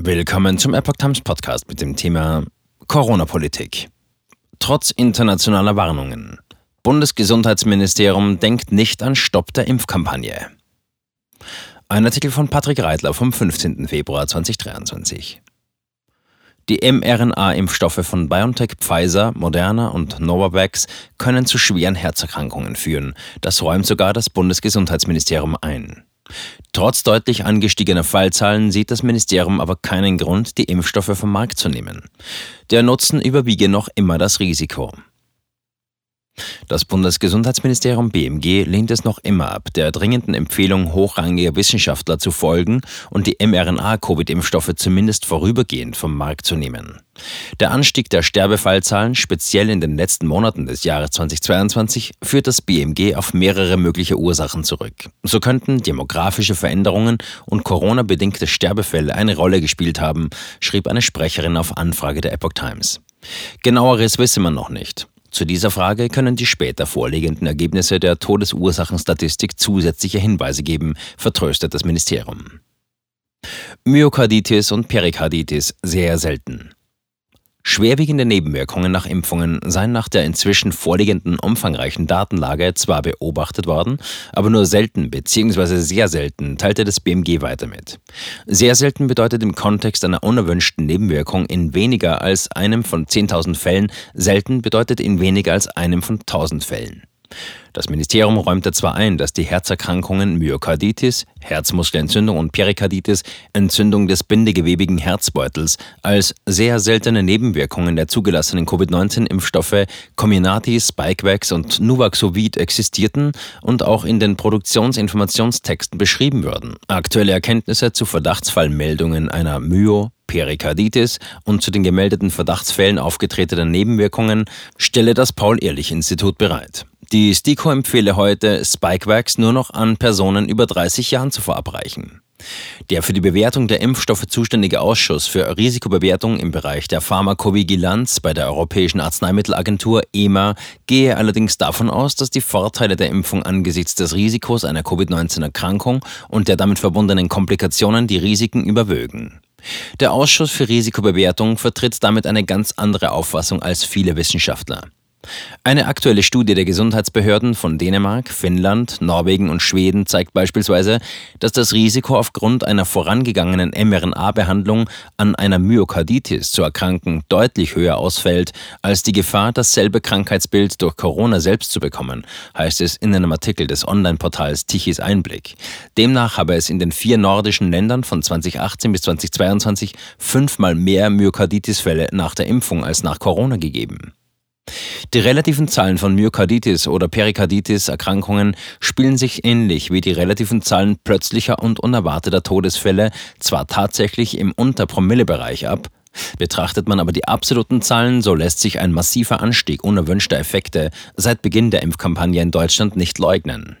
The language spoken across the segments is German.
Willkommen zum Epoch Times Podcast mit dem Thema Corona-Politik. Trotz internationaler Warnungen. Bundesgesundheitsministerium denkt nicht an Stopp der Impfkampagne. Ein Artikel von Patrick Reitler vom 15. Februar 2023. Die mRNA-Impfstoffe von BioNTech, Pfizer, Moderna und Novavax können zu schweren Herzerkrankungen führen. Das räumt sogar das Bundesgesundheitsministerium ein. Trotz deutlich angestiegener Fallzahlen sieht das Ministerium aber keinen Grund, die Impfstoffe vom Markt zu nehmen. Der Nutzen überwiege noch immer das Risiko. Das Bundesgesundheitsministerium BMG lehnt es noch immer ab, der dringenden Empfehlung hochrangiger Wissenschaftler zu folgen und die mRNA-Covid-Impfstoffe zumindest vorübergehend vom Markt zu nehmen. Der Anstieg der Sterbefallzahlen, speziell in den letzten Monaten des Jahres 2022, führt das BMG auf mehrere mögliche Ursachen zurück. So könnten demografische Veränderungen und Corona-bedingte Sterbefälle eine Rolle gespielt haben, schrieb eine Sprecherin auf Anfrage der Epoch Times. Genaueres wisse man noch nicht. Zu dieser Frage können die später vorliegenden Ergebnisse der Todesursachenstatistik zusätzliche Hinweise geben, vertröstet das Ministerium. Myokarditis und Perikarditis sehr selten. Schwerwiegende Nebenwirkungen nach Impfungen seien nach der inzwischen vorliegenden umfangreichen Datenlage zwar beobachtet worden, aber nur selten bzw. sehr selten teilte das BMG weiter mit. Sehr selten bedeutet im Kontext einer unerwünschten Nebenwirkung in weniger als einem von 10.000 Fällen, selten bedeutet in weniger als einem von 1.000 Fällen. Das Ministerium räumte zwar ein, dass die Herzerkrankungen Myokarditis, Herzmuskelentzündung und Perikarditis, Entzündung des bindegewebigen Herzbeutels, als sehr seltene Nebenwirkungen der zugelassenen Covid-19-Impfstoffe Comirnaty, Spikevax und Nuvaxovid existierten und auch in den Produktionsinformationstexten beschrieben würden. Aktuelle Erkenntnisse zu Verdachtsfallmeldungen einer Myo, Perikarditis und zu den gemeldeten Verdachtsfällen aufgetretenen Nebenwirkungen stelle das Paul-Ehrlich-Institut bereit. Die STIKO empfehle heute, Spikevax nur noch an Personen über 30 Jahren zu verabreichen. Der für die Bewertung der Impfstoffe zuständige Ausschuss für Risikobewertung im Bereich der Pharmakovigilanz bei der Europäischen Arzneimittelagentur EMA gehe allerdings davon aus, dass die Vorteile der Impfung angesichts des Risikos einer Covid-19-Erkrankung und der damit verbundenen Komplikationen die Risiken überwögen. Der Ausschuss für Risikobewertung vertritt damit eine ganz andere Auffassung als viele Wissenschaftler. Eine aktuelle Studie der Gesundheitsbehörden von Dänemark, Finnland, Norwegen und Schweden zeigt beispielsweise, dass das Risiko aufgrund einer vorangegangenen mRNA-Behandlung an einer Myokarditis zu erkranken deutlich höher ausfällt als die Gefahr, dasselbe Krankheitsbild durch Corona selbst zu bekommen, heißt es in einem Artikel des Online-Portals Tichys Einblick. Demnach habe es in den vier nordischen Ländern von 2018 bis 2022 fünfmal mehr Myokarditis-Fälle nach der Impfung als nach Corona gegeben. Die relativen Zahlen von Myokarditis oder Perikarditis-Erkrankungen spielen sich ähnlich wie die relativen Zahlen plötzlicher und unerwarteter Todesfälle zwar tatsächlich im Unterpromille-Bereich ab, Betrachtet man aber die absoluten Zahlen, so lässt sich ein massiver Anstieg unerwünschter Effekte seit Beginn der Impfkampagne in Deutschland nicht leugnen.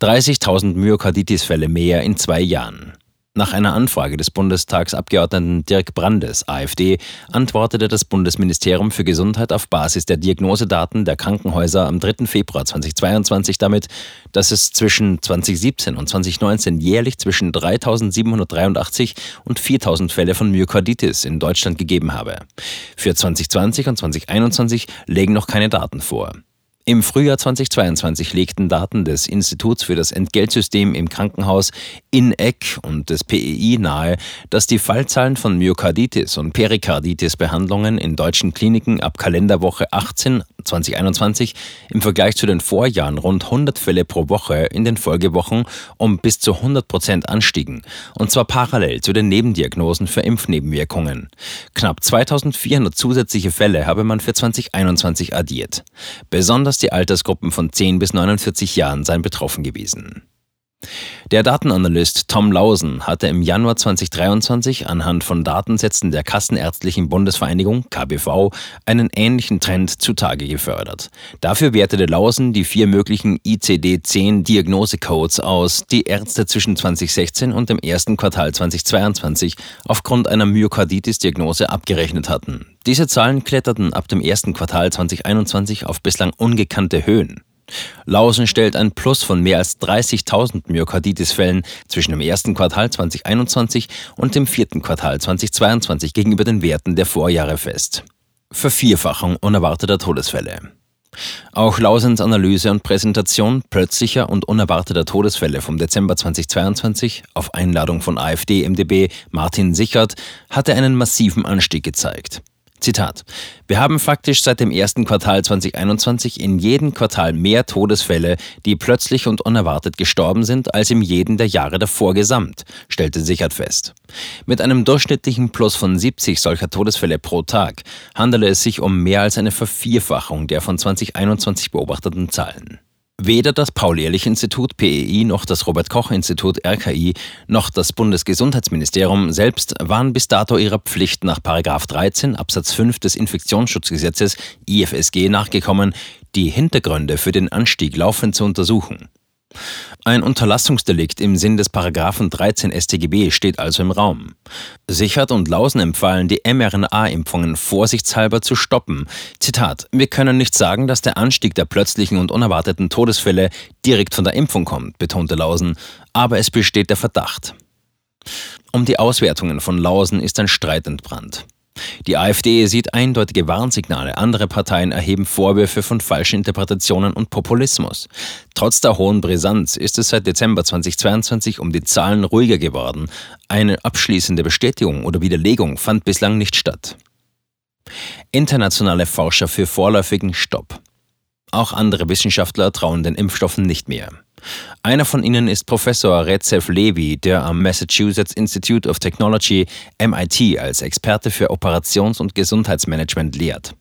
30.000 Myokarditis-Fälle mehr in zwei Jahren. Nach einer Anfrage des Bundestagsabgeordneten Dirk Brandes, AfD, antwortete das Bundesministerium für Gesundheit auf Basis der Diagnosedaten der Krankenhäuser am 3. Februar 2022 damit, dass es zwischen 2017 und 2019 jährlich zwischen 3.783 und 4.000 Fälle von Myokarditis in Deutschland gegeben habe. Für 2020 und 2021 legen noch keine Daten vor. Im Frühjahr 2022 legten Daten des Instituts für das Entgeltsystem im Krankenhaus INEC und des PEI nahe, dass die Fallzahlen von Myokarditis und Perikarditis-Behandlungen in deutschen Kliniken ab Kalenderwoche 18 2021 im Vergleich zu den Vorjahren rund 100 Fälle pro Woche in den Folgewochen um bis zu 100 Prozent anstiegen, und zwar parallel zu den Nebendiagnosen für Impfnebenwirkungen. Knapp 2400 zusätzliche Fälle habe man für 2021 addiert. Besonders die Altersgruppen von 10 bis 49 Jahren seien betroffen gewesen. Der Datenanalyst Tom Lausen hatte im Januar 2023 anhand von Datensätzen der Kassenärztlichen Bundesvereinigung KBV einen ähnlichen Trend zutage gefördert. Dafür wertete Lausen die vier möglichen ICD-10 Diagnosecodes aus, die Ärzte zwischen 2016 und dem ersten Quartal 2022 aufgrund einer Myokarditis-Diagnose abgerechnet hatten. Diese Zahlen kletterten ab dem ersten Quartal 2021 auf bislang ungekannte Höhen. Lausen stellt ein Plus von mehr als 30.000 Myokarditis-Fällen zwischen dem ersten Quartal 2021 und dem vierten Quartal 2022 gegenüber den Werten der Vorjahre fest. Vervierfachung unerwarteter Todesfälle. Auch Lausens Analyse und Präsentation plötzlicher und unerwarteter Todesfälle vom Dezember 2022 auf Einladung von AfD-MDB Martin Sichert hatte einen massiven Anstieg gezeigt. Zitat. Wir haben faktisch seit dem ersten Quartal 2021 in jedem Quartal mehr Todesfälle, die plötzlich und unerwartet gestorben sind, als in jedem der Jahre davor gesamt, stellte Sichert fest. Mit einem durchschnittlichen Plus von 70 solcher Todesfälle pro Tag handele es sich um mehr als eine Vervierfachung der von 2021 beobachteten Zahlen. Weder das Paul-Ehrlich-Institut PEI noch das Robert-Koch-Institut RKI noch das Bundesgesundheitsministerium selbst waren bis dato ihrer Pflicht nach 13 Absatz 5 des Infektionsschutzgesetzes IFSG nachgekommen, die Hintergründe für den Anstieg laufend zu untersuchen. Ein Unterlassungsdelikt im Sinn des Paragraphen 13 StGB steht also im Raum. Sichert und Lausen empfahlen, die mRNA-Impfungen vorsichtshalber zu stoppen. Zitat: Wir können nicht sagen, dass der Anstieg der plötzlichen und unerwarteten Todesfälle direkt von der Impfung kommt, betonte Lausen, aber es besteht der Verdacht. Um die Auswertungen von Lausen ist ein Streit entbrannt. Die AfD sieht eindeutige Warnsignale, andere Parteien erheben Vorwürfe von falschen Interpretationen und Populismus. Trotz der hohen Brisanz ist es seit Dezember 2022 um die Zahlen ruhiger geworden. Eine abschließende Bestätigung oder Widerlegung fand bislang nicht statt. Internationale Forscher für vorläufigen Stopp. Auch andere Wissenschaftler trauen den Impfstoffen nicht mehr. Einer von ihnen ist Professor Recep Levi, der am Massachusetts Institute of Technology MIT als Experte für Operations- und Gesundheitsmanagement lehrt.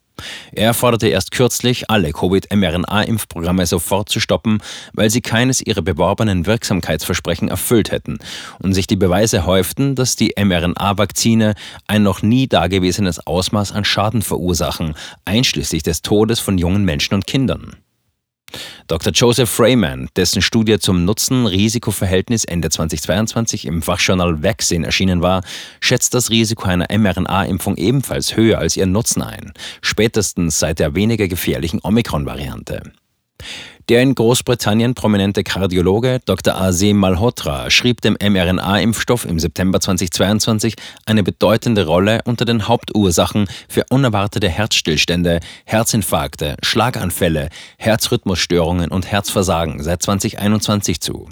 Er forderte erst kürzlich, alle Covid-mRNA-Impfprogramme sofort zu stoppen, weil sie keines ihrer beworbenen Wirksamkeitsversprechen erfüllt hätten und sich die Beweise häuften, dass die mRNA-Vakzine ein noch nie dagewesenes Ausmaß an Schaden verursachen, einschließlich des Todes von jungen Menschen und Kindern. Dr. Joseph Freeman, dessen Studie zum Nutzen-Risiko-Verhältnis Ende 2022 im Fachjournal Vaccine erschienen war, schätzt das Risiko einer mRNA-Impfung ebenfalls höher als ihr Nutzen ein, spätestens seit der weniger gefährlichen Omikron-Variante. Der in Großbritannien prominente Kardiologe Dr. Azim Malhotra schrieb dem mRNA-Impfstoff im September 2022 eine bedeutende Rolle unter den Hauptursachen für unerwartete Herzstillstände, Herzinfarkte, Schlaganfälle, Herzrhythmusstörungen und Herzversagen seit 2021 zu.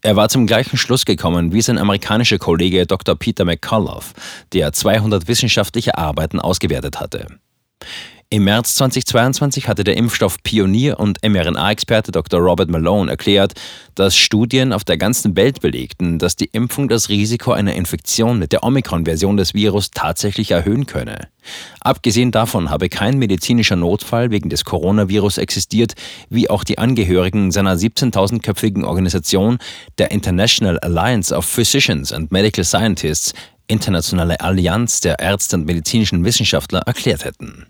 Er war zum gleichen Schluss gekommen wie sein amerikanischer Kollege Dr. Peter McCullough, der 200 wissenschaftliche Arbeiten ausgewertet hatte. Im März 2022 hatte der Impfstoff-Pionier und mRNA-Experte Dr. Robert Malone erklärt, dass Studien auf der ganzen Welt belegten, dass die Impfung das Risiko einer Infektion mit der Omikron-Version des Virus tatsächlich erhöhen könne. Abgesehen davon habe kein medizinischer Notfall wegen des Coronavirus existiert, wie auch die Angehörigen seiner 17.000-köpfigen Organisation, der International Alliance of Physicians and Medical Scientists, Internationale Allianz der Ärzte und medizinischen Wissenschaftler, erklärt hätten.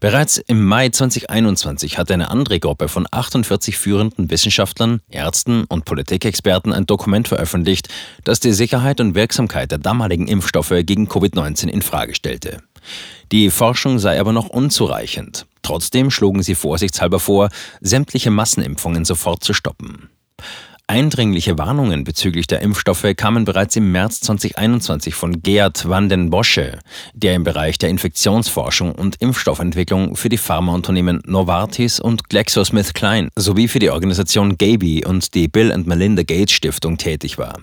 Bereits im Mai 2021 hat eine andere Gruppe von 48 führenden Wissenschaftlern, Ärzten und Politikexperten ein Dokument veröffentlicht, das die Sicherheit und Wirksamkeit der damaligen Impfstoffe gegen Covid-19 in Frage stellte. Die Forschung sei aber noch unzureichend. Trotzdem schlugen sie vorsichtshalber vor, sämtliche Massenimpfungen sofort zu stoppen. Eindringliche Warnungen bezüglich der Impfstoffe kamen bereits im März 2021 von Gerd van den Bosche, der im Bereich der Infektionsforschung und Impfstoffentwicklung für die Pharmaunternehmen Novartis und GlaxoSmithKline sowie für die Organisation Gaby und die Bill and Melinda Gates Stiftung tätig war.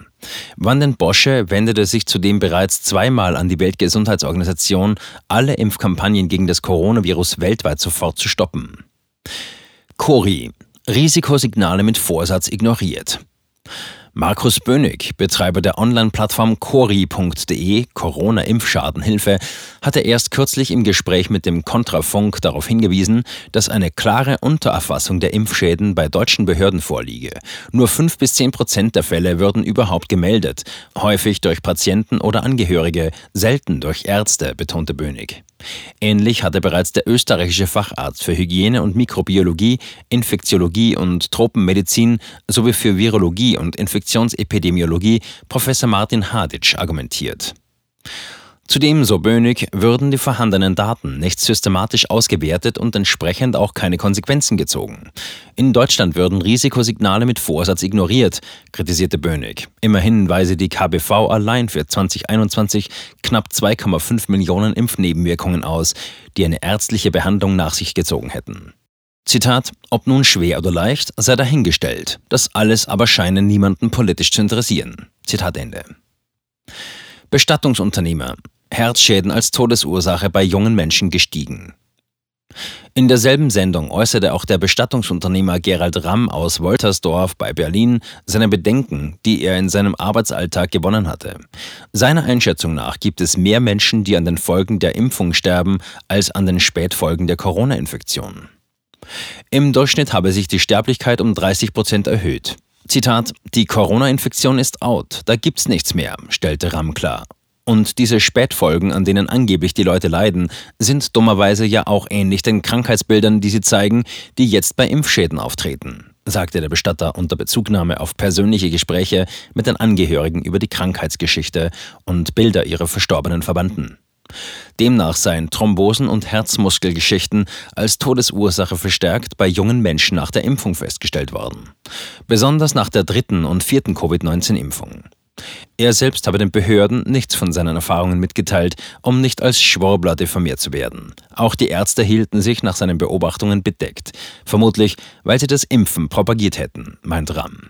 Van den Bosche wendete sich zudem bereits zweimal an die Weltgesundheitsorganisation, alle Impfkampagnen gegen das Coronavirus weltweit sofort zu stoppen. Cori Risikosignale mit Vorsatz ignoriert. Markus Bönig, Betreiber der Online-Plattform cori.de, Corona-Impfschadenhilfe, hatte erst kürzlich im Gespräch mit dem Kontrafunk darauf hingewiesen, dass eine klare Untererfassung der Impfschäden bei deutschen Behörden vorliege. Nur 5 bis 10 Prozent der Fälle würden überhaupt gemeldet, häufig durch Patienten oder Angehörige, selten durch Ärzte, betonte Bönig. Ähnlich hatte bereits der österreichische Facharzt für Hygiene und Mikrobiologie, Infektiologie und Tropenmedizin sowie für Virologie und Infektionsepidemiologie Professor Martin Haditsch argumentiert. Zudem, so Bönig, würden die vorhandenen Daten nicht systematisch ausgewertet und entsprechend auch keine Konsequenzen gezogen. In Deutschland würden Risikosignale mit Vorsatz ignoriert, kritisierte Bönig. Immerhin weise die KBV allein für 2021 knapp 2,5 Millionen Impfnebenwirkungen aus, die eine ärztliche Behandlung nach sich gezogen hätten. Zitat, ob nun schwer oder leicht, sei dahingestellt. Das alles aber scheine niemanden politisch zu interessieren. Zitat Ende. Bestattungsunternehmer. Herzschäden als Todesursache bei jungen Menschen gestiegen. In derselben Sendung äußerte auch der Bestattungsunternehmer Gerald Ramm aus Woltersdorf bei Berlin seine Bedenken, die er in seinem Arbeitsalltag gewonnen hatte. Seiner Einschätzung nach gibt es mehr Menschen, die an den Folgen der Impfung sterben, als an den Spätfolgen der Corona-Infektion. Im Durchschnitt habe sich die Sterblichkeit um 30 Prozent erhöht. Zitat: Die Corona-Infektion ist out, da gibt's nichts mehr, stellte Ramm klar. Und diese Spätfolgen, an denen angeblich die Leute leiden, sind dummerweise ja auch ähnlich den Krankheitsbildern, die sie zeigen, die jetzt bei Impfschäden auftreten, sagte der Bestatter unter Bezugnahme auf persönliche Gespräche mit den Angehörigen über die Krankheitsgeschichte und Bilder ihrer verstorbenen Verwandten. Demnach seien Thrombosen und Herzmuskelgeschichten als Todesursache verstärkt bei jungen Menschen nach der Impfung festgestellt worden. Besonders nach der dritten und vierten Covid-19-Impfung. Er selbst habe den Behörden nichts von seinen Erfahrungen mitgeteilt, um nicht als Schwurbler diffamiert zu werden. Auch die Ärzte hielten sich nach seinen Beobachtungen bedeckt. Vermutlich, weil sie das Impfen propagiert hätten, meint Ramm.